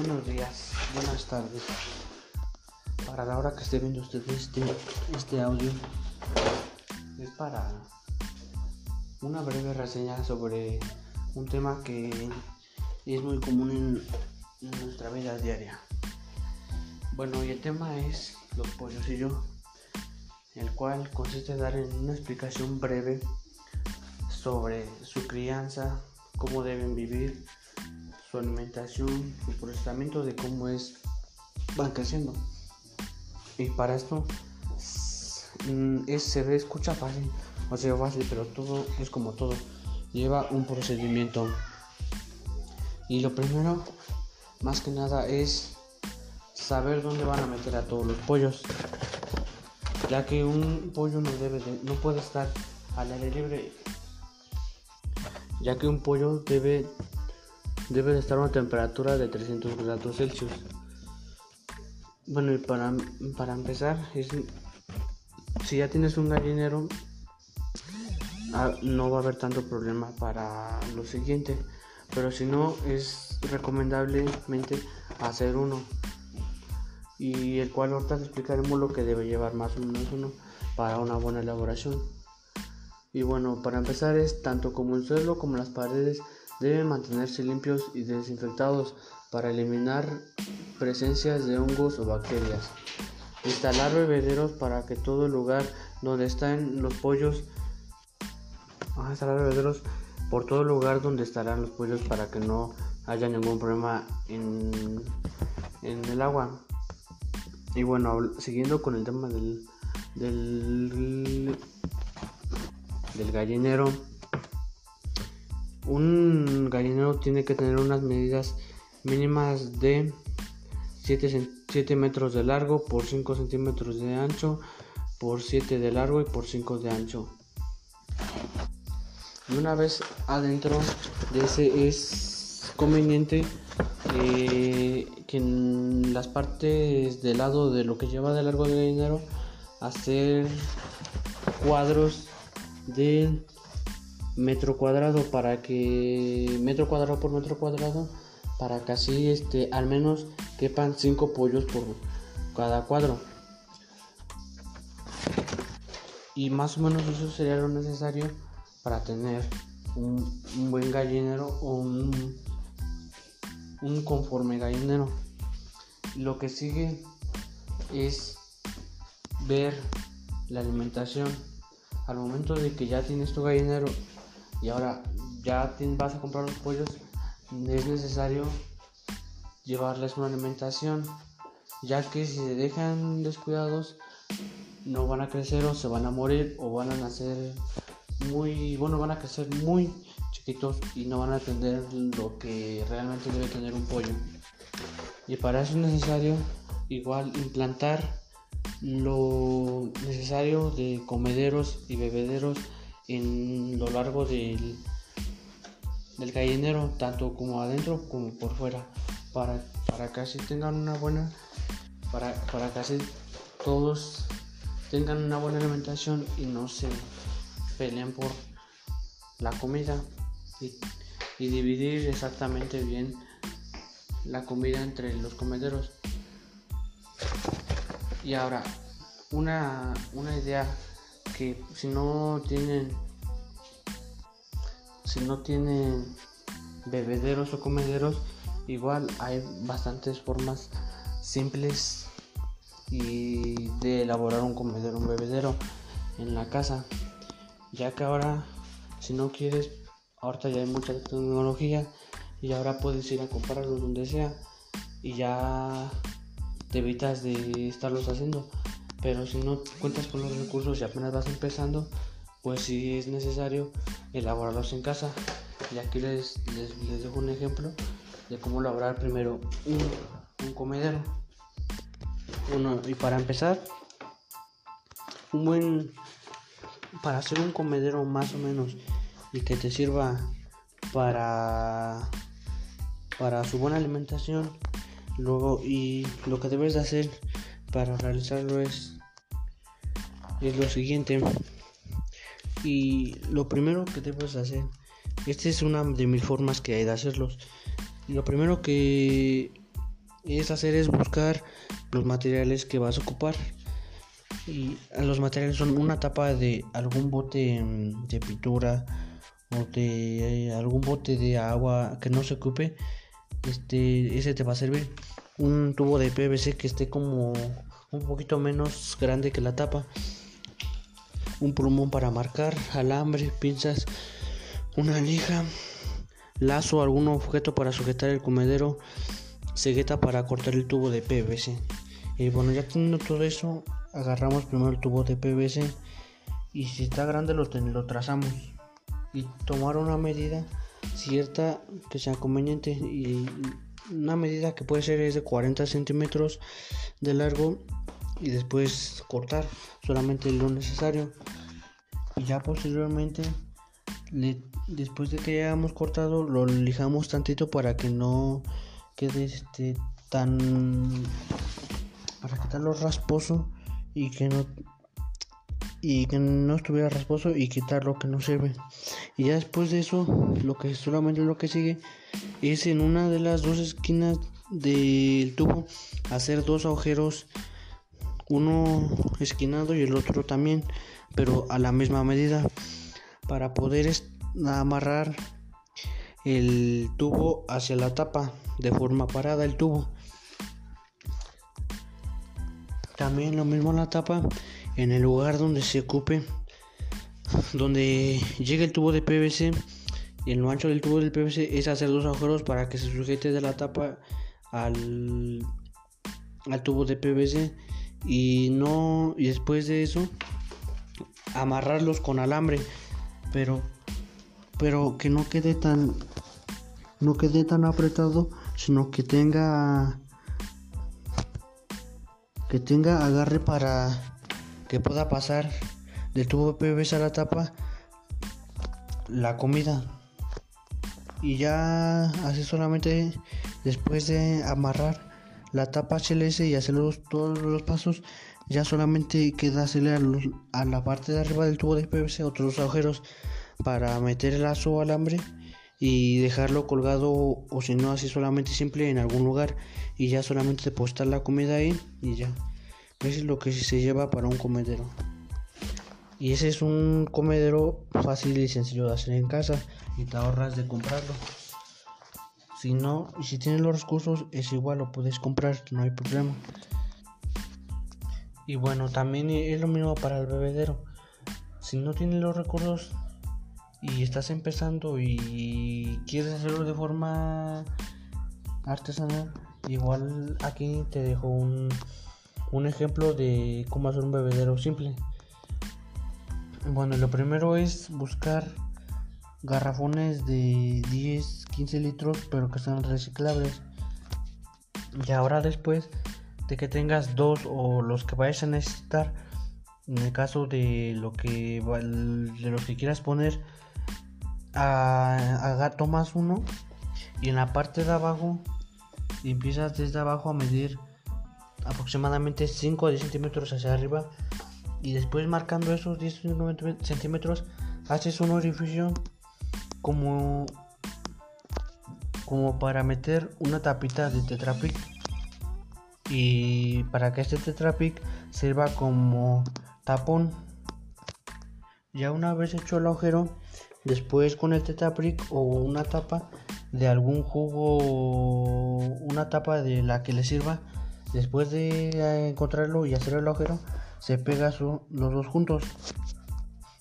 Buenos días, buenas tardes. Para la hora que esté viendo usted este, este audio, es para una breve reseña sobre un tema que es muy común en, nuestra vida diaria. Bueno, y el tema es los pollos y yo, el cual consiste en dar una explicación breve sobre su crianza, cómo deben vivir, su alimentación, su procesamiento de cómo es van creciendo. Y para esto mm, es, se escucha fácil, o sea, fácil, pero todo es como todo. Lleva un procedimiento. Y lo primero, más que nada, es saber dónde van a meter a todos los pollos. Ya que un pollo no debe no puede estar al aire libre ya que un pollo debe, debe de estar a una temperatura de 300 grados Celsius. Bueno, y para, para empezar, si ya tienes un gallinero, ah, no va a haber tanto problema para lo siguiente. Pero si no, es recomendablemente hacer uno. Y el cual ahorita explicaremos lo que debe llevar más o menos uno para una buena elaboración. Y bueno, para empezar es tanto como el suelo como las paredes deben mantenerse limpios y desinfectados para eliminar presencias de hongos o bacterias. Instalar bebederos para que todo lugar donde están los pollos instalar bebederos por todo lugar donde estarán los pollos para que no haya ningún problema en, en el agua. Y bueno, siguiendo con el tema del, del del gallinero. Un gallinero tiene que tener unas medidas mínimas de 7, metros de largo por 5 centímetros de ancho por 7 de largo y por 5 de ancho. Y una vez adentro de ese es conveniente eh, que en las partes del lado de lo que lleva de largo el gallinero hacer cuadros de metro cuadrado para que metro cuadrado por metro cuadrado para que así este al menos quepan 5 pollos por cada cuadro. Y más o menos eso sería lo necesario para tener un, buen gallinero o un, un conforme gallinero. Lo que sigue es ver la alimentación. Al momento de que ya tienes tu gallinero y ahora ya vas a comprar los pollos, es necesario llevarles una alimentación, ya que si se dejan descuidados, no van a crecer o se van a morir o van a nacer muy, bueno, van a crecer muy chiquitos y no van a tener lo que realmente debe tener un pollo. Y para eso es necesario igual implantar lo necesario de comederos y bebederos en lo largo del, del gallinero, tanto como adentro como por fuera, para, para que así tengan una buena, para, para que así todos tengan una buena alimentación y no se peleen por la comida y, y dividir exactamente bien la comida entre los comederos. Y ahora, una, idea si no tienen si no tienen bebederos o comederos igual hay bastantes formas simples y de elaborar un comedero un bebedero en la casa ya que ahora si no quieres ahorita ya hay mucha tecnología y ahora puedes ir a comprarlo donde sea y ya te evitas de estarlos haciendo. Pero si no cuentas con los recursos y apenas vas empezando, pues sí es necesario elaborarlos en casa. Y aquí les, les, dejo un ejemplo de cómo elaborar primero un, un comedero. Uno, y para empezar, un buen para hacer un comedero más o menos y que te sirva para para su buena alimentación Luego, y lo que debes de hacer para realizarlo es, es lo siguiente. Y lo primero que debes hacer, esta es una de mis formas que hay de hacerlos. Lo primero que es hacer es buscar los materiales que vas a ocupar. Y los materiales son una tapa de algún bote mm, de pintura o de algún bote de agua que no se ocupe. Este, ese te va a servir. Un tubo de PVC que esté como un poquito menos grande que la tapa. Un plumón para marcar, alambre, pinzas, una lija, lazo, algún objeto para sujetar el comedero, cegueta para cortar el tubo de PVC. Y bueno, ya teniendo todo eso, agarramos primero el tubo de PVC y si está grande lo, lo trazamos y tomar una medida cierta que sea conveniente y una medida que puede ser es de 40 centímetros de largo y después cortar solamente lo necesario. Y ya posteriormente después de que hayamos cortado lo lijamos tantito para que no quede este tan para quitarlo rasposo y que no y que no estuviera rasposo y quitar lo que no sirve. Y ya después de eso lo que solamente lo que sigue es en una de las dos esquinas del tubo hacer dos agujeros uno esquinado y el otro también pero a la misma medida para poder amarrar el tubo hacia la tapa de forma parada el tubo. También lo mismo la tapa en el lugar donde se ocupe donde llega el tubo de PVC en lo ancho del tubo del PVC es hacer dos agujeros para que se sujete de la tapa al, al tubo de PVC y no y después de eso amarrarlos con alambre. Pero pero que no quede tan no quede tan apretado sino que tenga que tenga agarre para que pueda pasar de PVC a la tapa la comida y ya así solamente después de amarrar la tapa HLS y hacer todos los pasos ya solamente queda hacerle a, la parte de arriba del tubo de PVC otros agujeros para meter el lazo alambre y dejarlo colgado o si no así solamente simple en algún lugar y ya solamente depositar la comida ahí y ya. Eso es lo que se lleva para un comedero. Y ese es un comedero fácil y sencillo de hacer en casa y te ahorras de comprarlo. Si no, si tienes los recursos, es igual, lo puedes comprar, no hay problema. Y bueno, también es lo mismo para el bebedero. Si no tienes los recursos y estás empezando y quieres hacerlo de forma artesanal, Igual aquí te dejo un, un ejemplo de cómo hacer un bebedero simple. Bueno, lo primero es buscar garrafones de 10, 15 litros, pero que sean reciclables. Y ahora después de que tengas dos o los que vayas a necesitar, en el caso de lo que de que quieras poner, a, a, tomas uno y en la parte de abajo empiezas desde abajo a medir aproximadamente 5 a 10 centímetros hacia arriba y después marcando esos 10 centímetros haces un orificio como como para meter una tapita de tetrapic y para que este tetrapic sirva como tapón ya una vez hecho el agujero después con el tetrapic o una tapa de algún jugo, una tapa de la que le sirva. Después de eh, encontrarlo y hacer el agujero, se pega los dos juntos.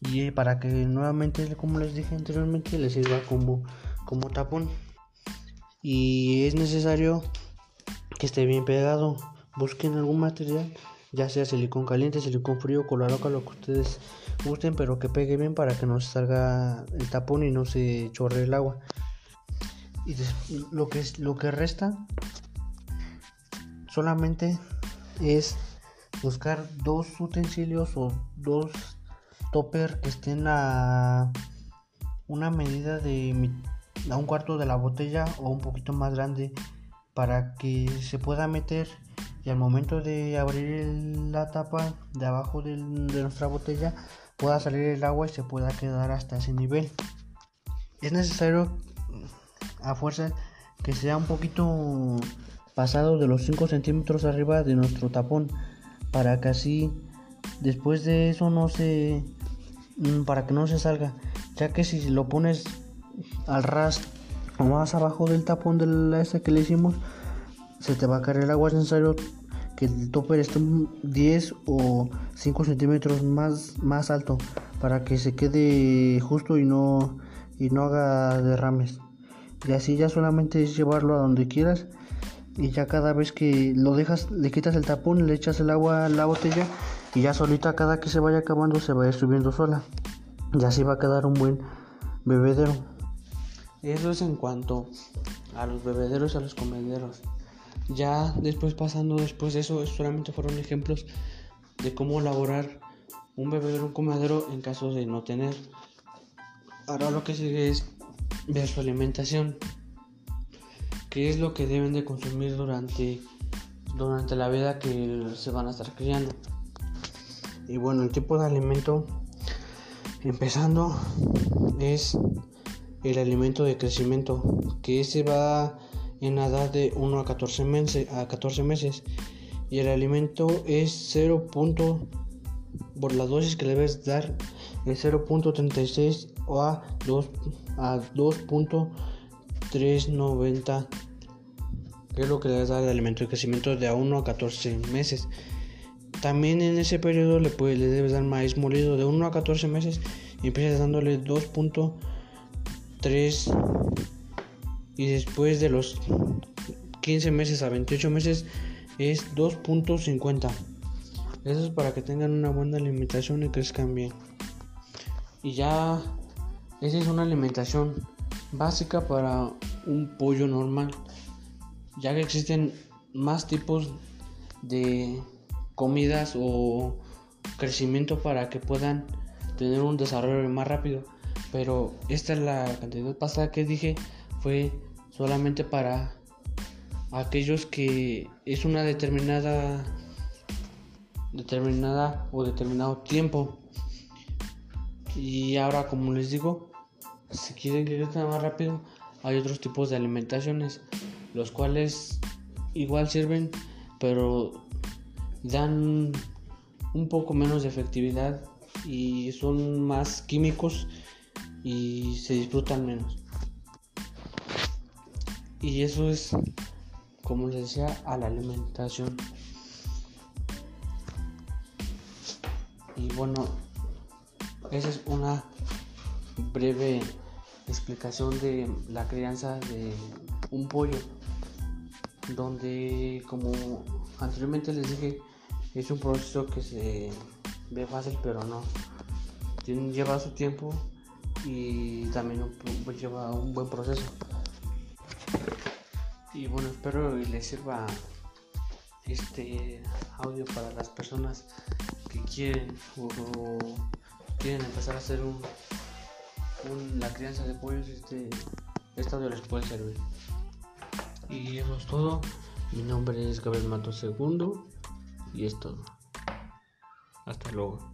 Y eh, para que nuevamente, como les dije anteriormente, le sirva como, como tapón. Y es necesario que esté bien pegado. Busquen algún material, ya sea silicón caliente, silicón frío, coloroca, lo que ustedes gusten, pero que pegue bien para que no se salga el tapón y no se chorre el agua y lo que es lo que resta solamente es buscar dos utensilios o dos topper que estén a una medida de a un cuarto de la botella o un poquito más grande para que se pueda meter y al momento de abrir la tapa de abajo de nuestra botella pueda salir el agua y se pueda quedar hasta ese nivel. Es necesario a fuerza que sea un poquito pasado de los 5 centímetros arriba de nuestro tapón para que así después de eso no se mm, para que no se salga. Ya que si lo pones al ras o más abajo del tapón de la esta que le hicimos se te va a caer el agua. Es necesario que el topper esté 10 o 5 centímetros más, más alto para que se quede justo y no, y no haga derrames. Y así ya solamente es llevarlo a donde quieras y ya cada vez que lo dejas le quitas el tapón le echas el agua a la botella y ya solita cada que se vaya acabando se va a subiendo sola. Y así va a quedar un buen bebedero. Eso es en cuanto a los bebederos y a los comederos. Ya después pasando después de eso solamente fueron ejemplos de cómo elaborar un bebedero un comedero en caso de no tener. Ahora lo que sigue es ver su alimentación qué es lo que deben de consumir durante durante la vida que se van a estar criando y bueno el tipo de alimento empezando es el alimento de crecimiento que ese va en la edad de 1 a 14 meses, a 14 meses y el alimento es 0. por la dosis que debes dar es 0.36 o a 2 a 2.390 que es lo que le dar el alimento de crecimiento de a 1 a 14 meses también en ese periodo le, puede, le debes dar maíz molido de 1 a 14 meses y empiezas dándole 2.3 y después de los 15 meses a 28 meses es 2.50. Eso es para que tengan una buena alimentación y crezcan bien. Y ya esa es una alimentación básica para un pollo normal, ya que existen más tipos de comidas o crecimiento para que puedan tener un desarrollo más rápido. Pero esta es la cantidad pasada que dije fue solamente para aquellos que es una determinada determinada o determinado tiempo y ahora como les digo si quieren que crezca más rápido hay otros tipos de alimentaciones los cuales igual sirven pero dan un poco menos de efectividad y son más químicos y se disfrutan menos y eso es, como les decía, a la alimentación. Y bueno, esa es una breve explicación de la crianza de un pollo. Donde, como anteriormente les dije, es un proceso que se ve fácil, pero no. Lleva su tiempo y también lleva un buen proceso. Y bueno, espero les sirva este audio para las personas que quieren o, quieren empezar a hacer un, la crianza de pollos. Este, este audio les puede servir. Y eso es todo. Mi nombre es Gabriel Mato II y es todo. Hasta luego.